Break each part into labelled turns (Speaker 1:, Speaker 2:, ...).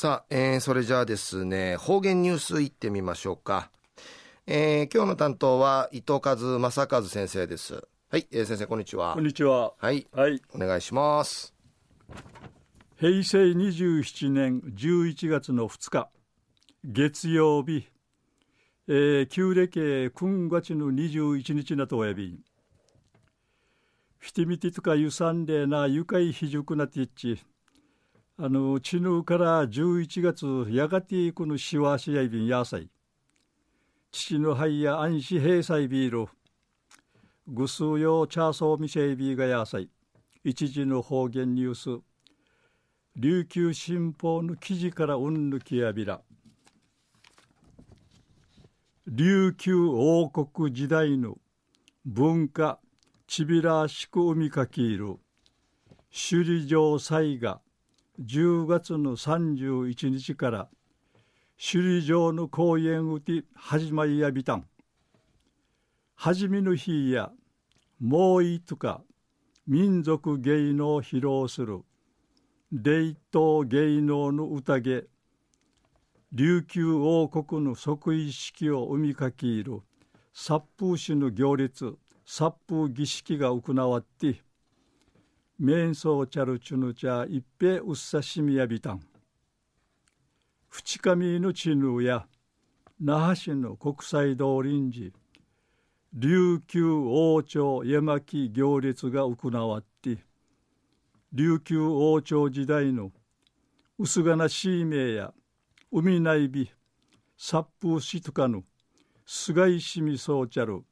Speaker 1: さあ、えー、それじゃあですね、方言ニュースいってみましょうか。えー、今日の担当は伊藤和正和先生です。はい、えー、先生こんにちは。
Speaker 2: こんにちは。
Speaker 1: はい。はい。お願いします。
Speaker 2: 平成27年11月の2日、月曜日、えー、旧暦9月の21日なとおやびフィティミティとかゆさんでなゆかいひじゅくなっていっち、あの、ちぬから11月、やがてこのしわしやいびんやさい。父の肺や安心閉塞ビール。ぐすうよチャーソーミシェイビーがやさい。一時の方言ニュース。琉球新報の記事からうんぬきやびら。琉球王国時代の文化、ちびらしく海かきいる。首里城祭が10月の31日から首里城の公演うて始まりやびたん。はじめの日やもういとか民族芸能を披露する伝統芸能の宴琉球王国の即位式を生みかきいる殺風市の行列殺風儀式が行わって面相チャルチュヌチャ一平うっさしみやびたん。淵上の地ぬや那覇市の国際通り寺琉球王朝絵巻行列が行わって琉球王朝時代の薄がなしい名や海内美殺風しとかぬ菅石みそうちゃる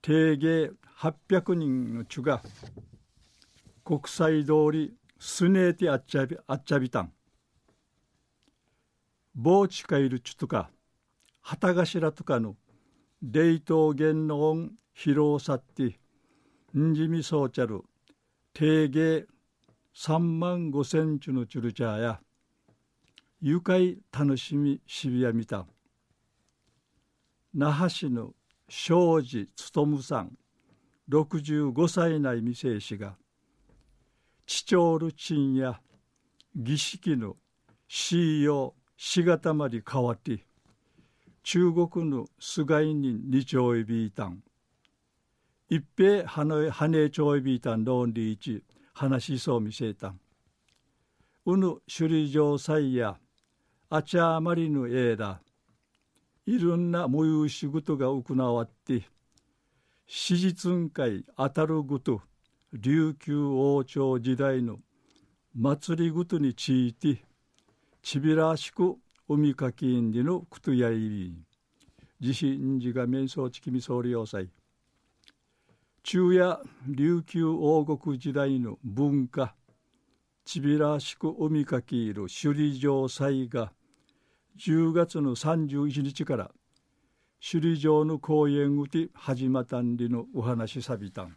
Speaker 2: 定芸800人の地が国際通りすねえてあっちゃびあっちゃびたん傍地かいるちとか旗頭とかの霊道言の音披露さってんじみそうちゃる定芸三万五千チのチュルチャーや愉快楽しみしびやみた那覇市の庄司勉さん65歳内未成氏が地長ルチンや儀式のしよしがたまり変わって中国の菅井に二丁いびいたん。一平はねはねちょいびいたん論理一話しそう見せたん。うぬ首里城祭やあちゃあまりぬえだいろんな模様仕事が行わって史実ん会当たるごと琉球王朝時代の祭りごとについてちびらしく海かきんりのくとやいび自身自が面相ちきみ総理要塞中夜琉球王国時代の文化。ちびらしく海かきいる首里城祭が10月の31日から首里城の公園うて始まったんりのお話さびたん。